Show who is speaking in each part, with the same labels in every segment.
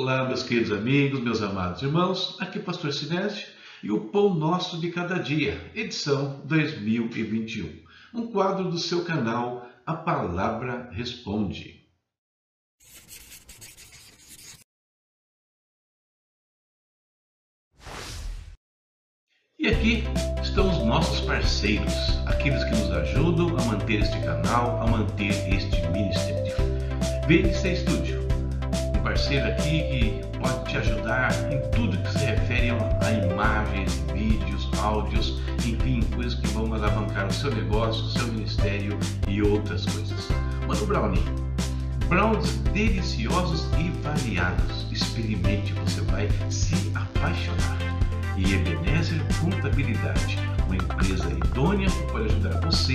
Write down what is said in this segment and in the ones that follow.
Speaker 1: Olá, meus queridos amigos, meus amados irmãos, aqui é Pastor Sinésio e o Pão Nosso de Cada Dia, edição 2021, um quadro do seu canal A Palavra Responde. E aqui estão os nossos parceiros, aqueles que nos ajudam a manter este canal, a manter este ministério. VNC Studio parceiro aqui que pode te ajudar em tudo que se refere a imagens, vídeos, áudios, enfim, coisas que vão alavancar o seu negócio, o seu ministério e outras coisas. Mano Brownie, brownies deliciosos e variados. Experimente, você vai se apaixonar. E Ebenezer Contabilidade uma empresa idônea que pode ajudar você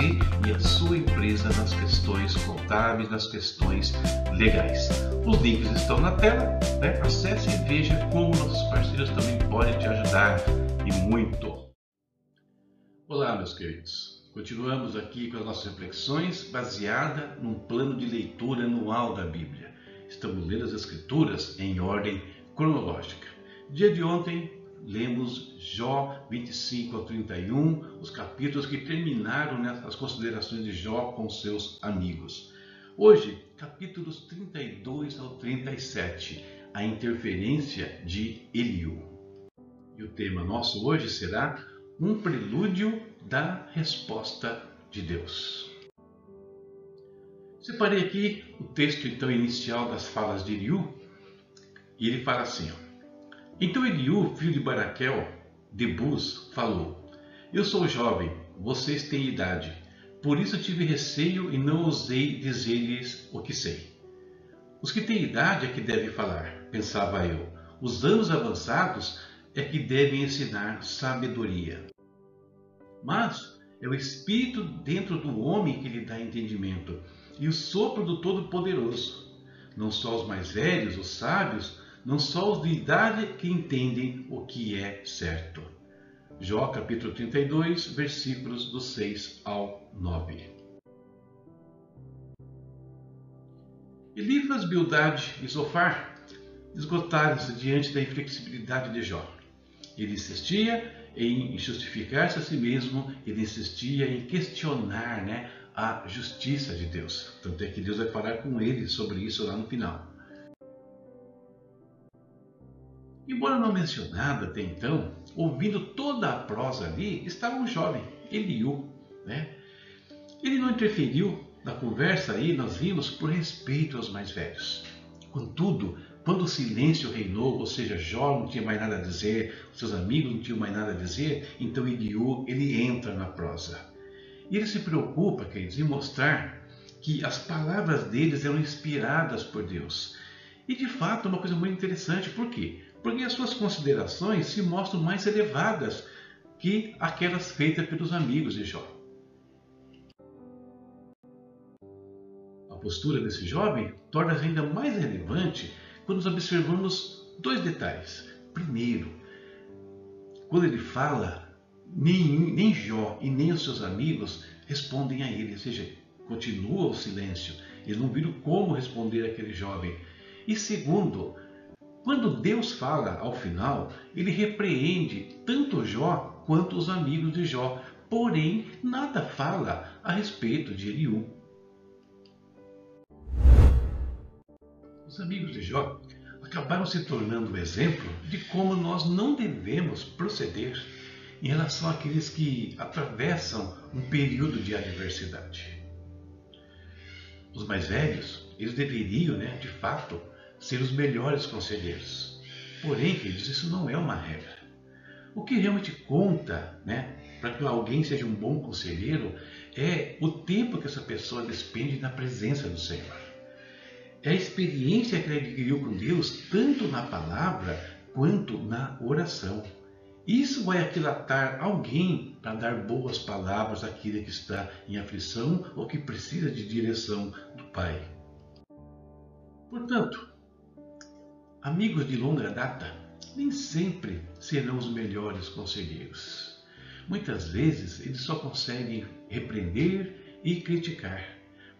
Speaker 1: sua empresa nas questões contábeis, nas questões legais. Os links estão na tela, né? acesse e veja como nossos parceiros também podem te ajudar e muito. Olá, meus queridos. Continuamos aqui com as nossas reflexões baseada num plano de leitura anual da Bíblia. Estamos lendo as Escrituras em ordem cronológica. Dia de ontem lemos Jó 25 ao 31, os capítulos que terminaram as considerações de Jó com seus amigos. Hoje, capítulos 32 ao 37, a interferência de Eliú. E o tema nosso hoje será um prelúdio da resposta de Deus. Separei aqui o texto então inicial das falas de Eliú, e ele fala assim: ó, então Eliú, filho de Baraquel, de Bus, falou: Eu sou jovem, vocês têm idade. Por isso tive receio e não ousei dizer-lhes o que sei. Os que têm idade é que devem falar, pensava eu. Os anos avançados é que devem ensinar sabedoria. Mas é o Espírito dentro do homem que lhe dá entendimento, e o sopro do Todo-Poderoso. Não só os mais velhos, os sábios, não só os de idade que entendem o que é certo. Jó capítulo 32, versículos do 6 ao 9. Elifas, Bildade e Zofar esgotaram-se diante da inflexibilidade de Jó. Ele insistia em justificar-se a si mesmo, ele insistia em questionar né, a justiça de Deus. Tanto é que Deus vai falar com ele sobre isso lá no final. Embora não mencionado até então, ouvindo toda a prosa ali, estava um jovem, Eliú. Né? Ele não interferiu na conversa aí, nós vimos, por respeito aos mais velhos. Contudo, quando o silêncio reinou, ou seja, Jó não tinha mais nada a dizer, seus amigos não tinham mais nada a dizer, então Eliú, ele entra na prosa. E ele se preocupa, queridos, em mostrar que as palavras deles eram inspiradas por Deus. E de fato, é uma coisa muito interessante, por quê? Porque as suas considerações se mostram mais elevadas que aquelas feitas pelos amigos de Jó. A postura desse jovem torna-se ainda mais relevante quando observamos dois detalhes. Primeiro, quando ele fala, nem, nem Jó e nem os seus amigos respondem a ele, ou seja, continua o silêncio. Eles não viram como responder àquele jovem. E segundo, quando Deus fala ao final, ele repreende tanto Jó quanto os amigos de Jó, porém nada fala a respeito de Eliú. Os amigos de Jó acabaram se tornando um exemplo de como nós não devemos proceder em relação àqueles que atravessam um período de adversidade. Os mais velhos, eles deveriam, né, de fato, ser os melhores conselheiros. Porém, queridos, isso não é uma regra. O que realmente conta, né, para que alguém seja um bom conselheiro, é o tempo que essa pessoa despende na presença do Senhor. É a experiência que ele adquiriu com Deus, tanto na palavra quanto na oração. Isso vai aquilatar alguém para dar boas palavras àquele que está em aflição ou que precisa de direção do Pai. Portanto, Amigos de longa data nem sempre serão os melhores conselheiros. Muitas vezes eles só conseguem repreender e criticar,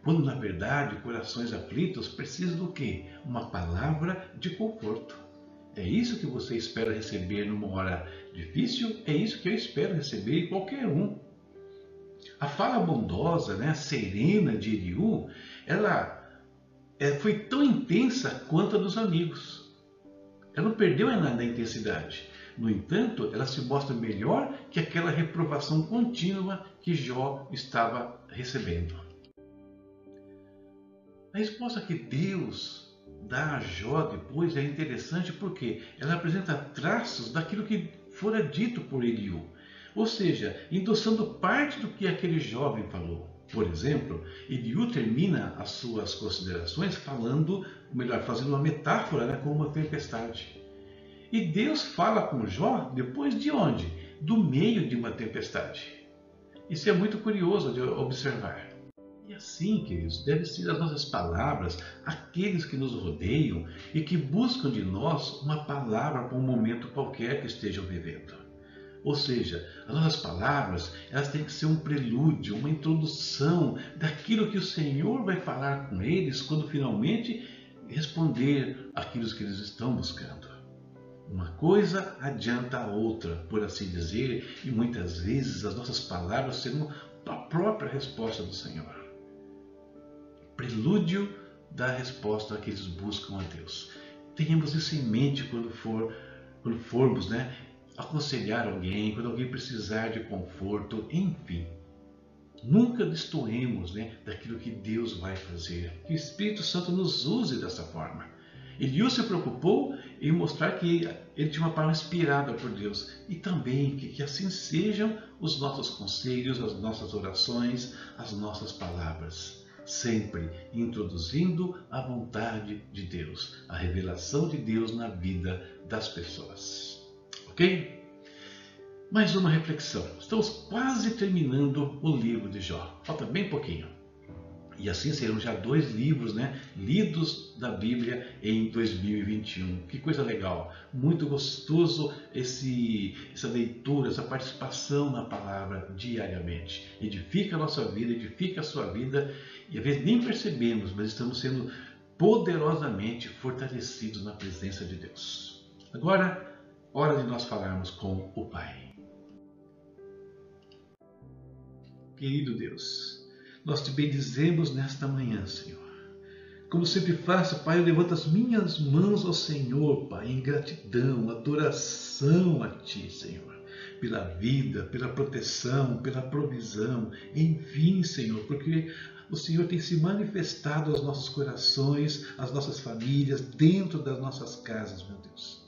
Speaker 1: quando na verdade corações aflitos precisam do quê? Uma palavra de conforto. É isso que você espera receber numa hora difícil? É isso que eu espero receber em qualquer um. A fala bondosa, né, serena de Eliú, ela é, foi tão intensa quanto a dos amigos. Ela não perdeu nada da intensidade. No entanto, ela se mostra melhor que aquela reprovação contínua que Jó estava recebendo. A resposta que Deus dá a Jó depois é interessante porque ela apresenta traços daquilo que fora dito por Eliú, ou seja, endossando parte do que aquele jovem falou. Por exemplo, Eliú termina as suas considerações falando, melhor, fazendo uma metáfora né, com uma tempestade. E Deus fala com Jó depois de onde? Do meio de uma tempestade. Isso é muito curioso de observar. E assim, queridos, devem ser as nossas palavras aqueles que nos rodeiam e que buscam de nós uma palavra para um momento qualquer que estejam vivendo. Ou seja, as nossas palavras elas têm que ser um prelúdio, uma introdução daquilo que o Senhor vai falar com eles quando finalmente responder aquilo que eles estão buscando. Uma coisa adianta a outra, por assim dizer, e muitas vezes as nossas palavras serão a própria resposta do Senhor. Prelúdio da resposta que eles buscam a Deus. Tenhamos isso em mente quando, for, quando formos né, aconselhar alguém, quando alguém precisar de conforto, enfim. Nunca destoemos né, daquilo que Deus vai fazer. Que o Espírito Santo nos use dessa forma. Eliú se preocupou em mostrar que ele tinha uma palavra inspirada por Deus e também que, que assim sejam os nossos conselhos, as nossas orações, as nossas palavras, sempre introduzindo a vontade de Deus, a revelação de Deus na vida das pessoas. Ok? Mais uma reflexão. Estamos quase terminando o livro de Jó. Falta bem pouquinho. E assim serão já dois livros né, lidos da Bíblia em 2021. Que coisa legal! Muito gostoso esse, essa leitura, essa participação na palavra diariamente. Edifica a nossa vida, edifica a sua vida e às vezes nem percebemos, mas estamos sendo poderosamente fortalecidos na presença de Deus. Agora, hora de nós falarmos com o Pai. Querido Deus, nós te bendizemos nesta manhã, Senhor. Como sempre faço, Pai, eu levanto as minhas mãos ao Senhor, Pai, em gratidão, adoração a Ti, Senhor, pela vida, pela proteção, pela provisão, enfim, Senhor, porque o Senhor tem se manifestado aos nossos corações, às nossas famílias, dentro das nossas casas, meu Deus.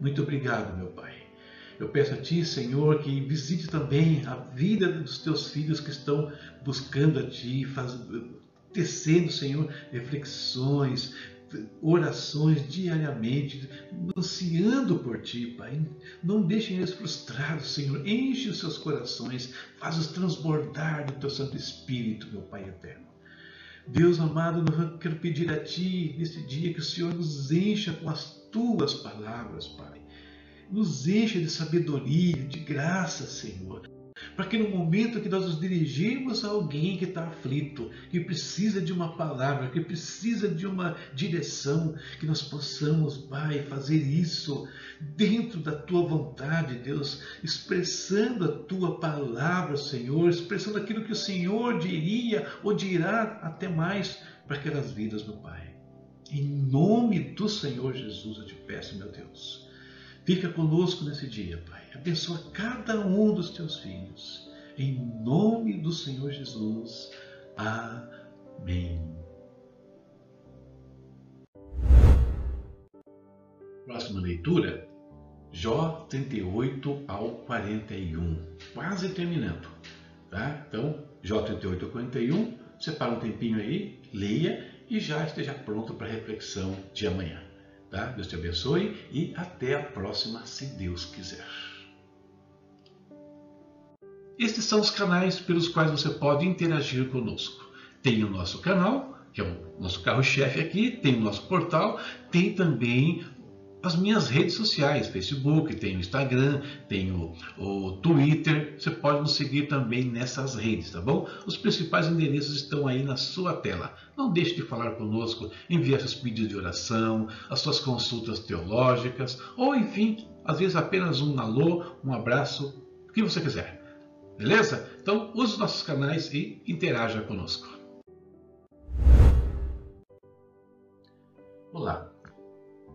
Speaker 1: Muito obrigado, meu Pai. Eu peço a Ti, Senhor, que visite também a vida dos Teus filhos que estão buscando a Ti, faz, tecendo, Senhor, reflexões, orações diariamente, ansiando por Ti, Pai. Não deixem eles frustrados, Senhor. Enche os seus corações, faz-os transbordar do Teu Santo Espírito, meu Pai eterno. Deus amado, eu quero pedir a Ti nesse dia que o Senhor nos encha com as Tuas palavras, Pai nos encha de sabedoria, de graça, Senhor. Para que no momento que nós nos dirigirmos a alguém que está aflito, que precisa de uma palavra, que precisa de uma direção, que nós possamos, Pai, fazer isso dentro da tua vontade, Deus, expressando a tua palavra, Senhor, expressando aquilo que o Senhor diria ou dirá até mais para aquelas vidas, meu Pai. Em nome do Senhor Jesus eu te peço, meu Deus Fica conosco nesse dia, Pai. Abençoa cada um dos teus filhos. Em nome do Senhor Jesus. Amém. Próxima leitura, Jó 38 ao 41. Quase terminando. Tá? Então, Jó 38 ao 41. Separa um tempinho aí, leia e já esteja pronto para a reflexão de amanhã. Tá? Deus te abençoe e até a próxima, se Deus quiser. Estes são os canais pelos quais você pode interagir conosco. Tem o nosso canal, que é o nosso carro-chefe aqui, tem o nosso portal, tem também as minhas redes sociais, Facebook, tenho Instagram, tenho o Twitter. Você pode nos seguir também nessas redes, tá bom? Os principais endereços estão aí na sua tela. Não deixe de falar conosco, enviar seus pedidos de oração, as suas consultas teológicas, ou enfim, às vezes apenas um alô, um abraço, o que você quiser. Beleza? Então use os nossos canais e interaja conosco. Olá,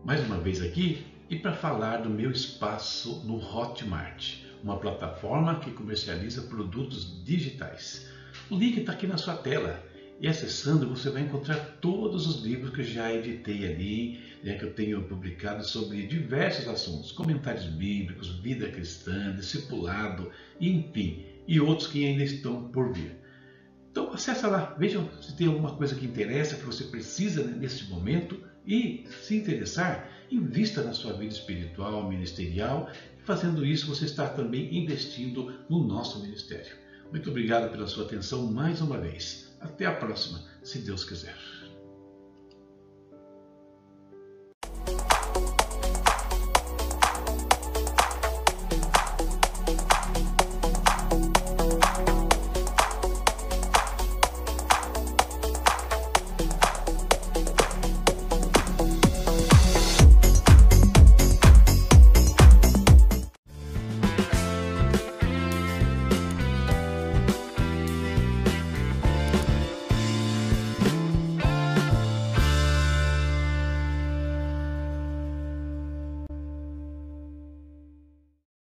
Speaker 1: mais uma vez aqui e para falar do meu espaço no Hotmart, uma plataforma que comercializa produtos digitais. O link está aqui na sua tela e acessando você vai encontrar todos os livros que eu já editei ali, né, que eu tenho publicado sobre diversos assuntos, comentários bíblicos, vida cristã, discipulado, enfim, e outros que ainda estão por vir. Então acessa lá, vejam se tem alguma coisa que interessa, que você precisa né, nesse momento e, se interessar, invista na sua vida espiritual, ministerial. Fazendo isso, você está também investindo no nosso ministério. Muito obrigado pela sua atenção mais uma vez. Até a próxima, se Deus quiser.